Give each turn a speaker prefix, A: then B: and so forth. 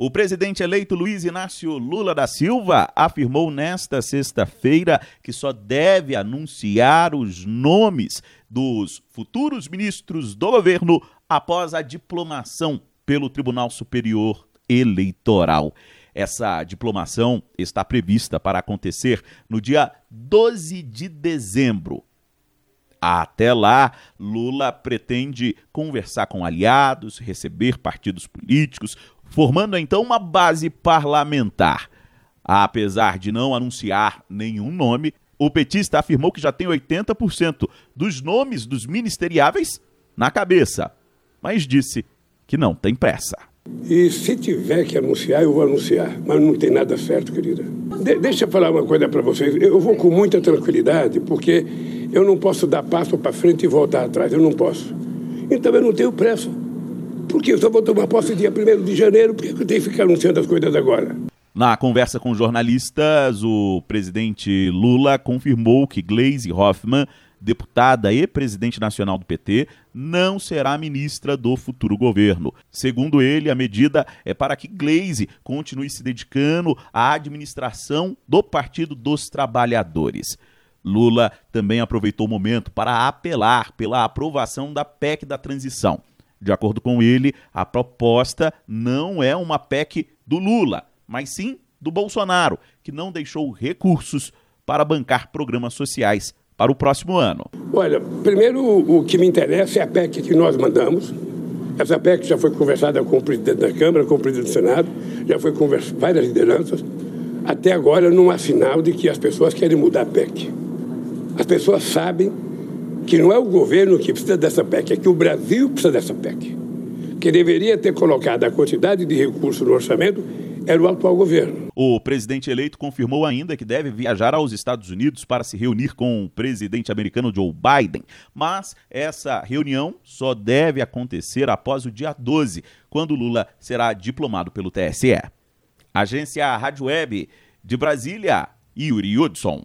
A: O presidente eleito Luiz Inácio Lula da Silva afirmou nesta sexta-feira que só deve anunciar os nomes dos futuros ministros do governo após a diplomação pelo Tribunal Superior Eleitoral. Essa diplomação está prevista para acontecer no dia 12 de dezembro. Até lá, Lula pretende conversar com aliados, receber partidos políticos, formando então uma base parlamentar. Apesar de não anunciar nenhum nome, o petista afirmou que já tem 80% dos nomes dos ministeriáveis na cabeça, mas disse que não tem pressa.
B: E se tiver que anunciar, eu vou anunciar, mas não tem nada certo, querida. De deixa eu falar uma coisa para vocês. Eu vou com muita tranquilidade, porque eu não posso dar passo para frente e voltar atrás, eu não posso. Então eu não tenho pressa. Porque eu só vou tomar posse dia 1 de janeiro, porque eu tenho que ficar anunciando as coisas agora.
A: Na conversa com jornalistas, o presidente Lula confirmou que Gleisi Hoffmann, deputada e presidente nacional do PT, não será ministra do futuro governo. Segundo ele, a medida é para que Gleisi continue se dedicando à administração do Partido dos Trabalhadores. Lula também aproveitou o momento para apelar pela aprovação da PEC da transição. De acordo com ele, a proposta não é uma PEC do Lula, mas sim do Bolsonaro, que não deixou recursos para bancar programas sociais para o próximo ano.
B: Olha, primeiro o que me interessa é a PEC que nós mandamos. Essa PEC já foi conversada com o presidente da Câmara, com o presidente do Senado, já foi conversada com várias lideranças. Até agora não há sinal de que as pessoas querem mudar a PEC. As pessoas sabem que não é o governo que precisa dessa PEC, é que o Brasil precisa dessa PEC. Que deveria ter colocado a quantidade de recursos no orçamento era o atual governo.
A: O presidente eleito confirmou ainda que deve viajar aos Estados Unidos para se reunir com o presidente americano Joe Biden, mas essa reunião só deve acontecer após o dia 12, quando Lula será diplomado pelo TSE. Agência Rádio Web de Brasília, Yuri Hudson.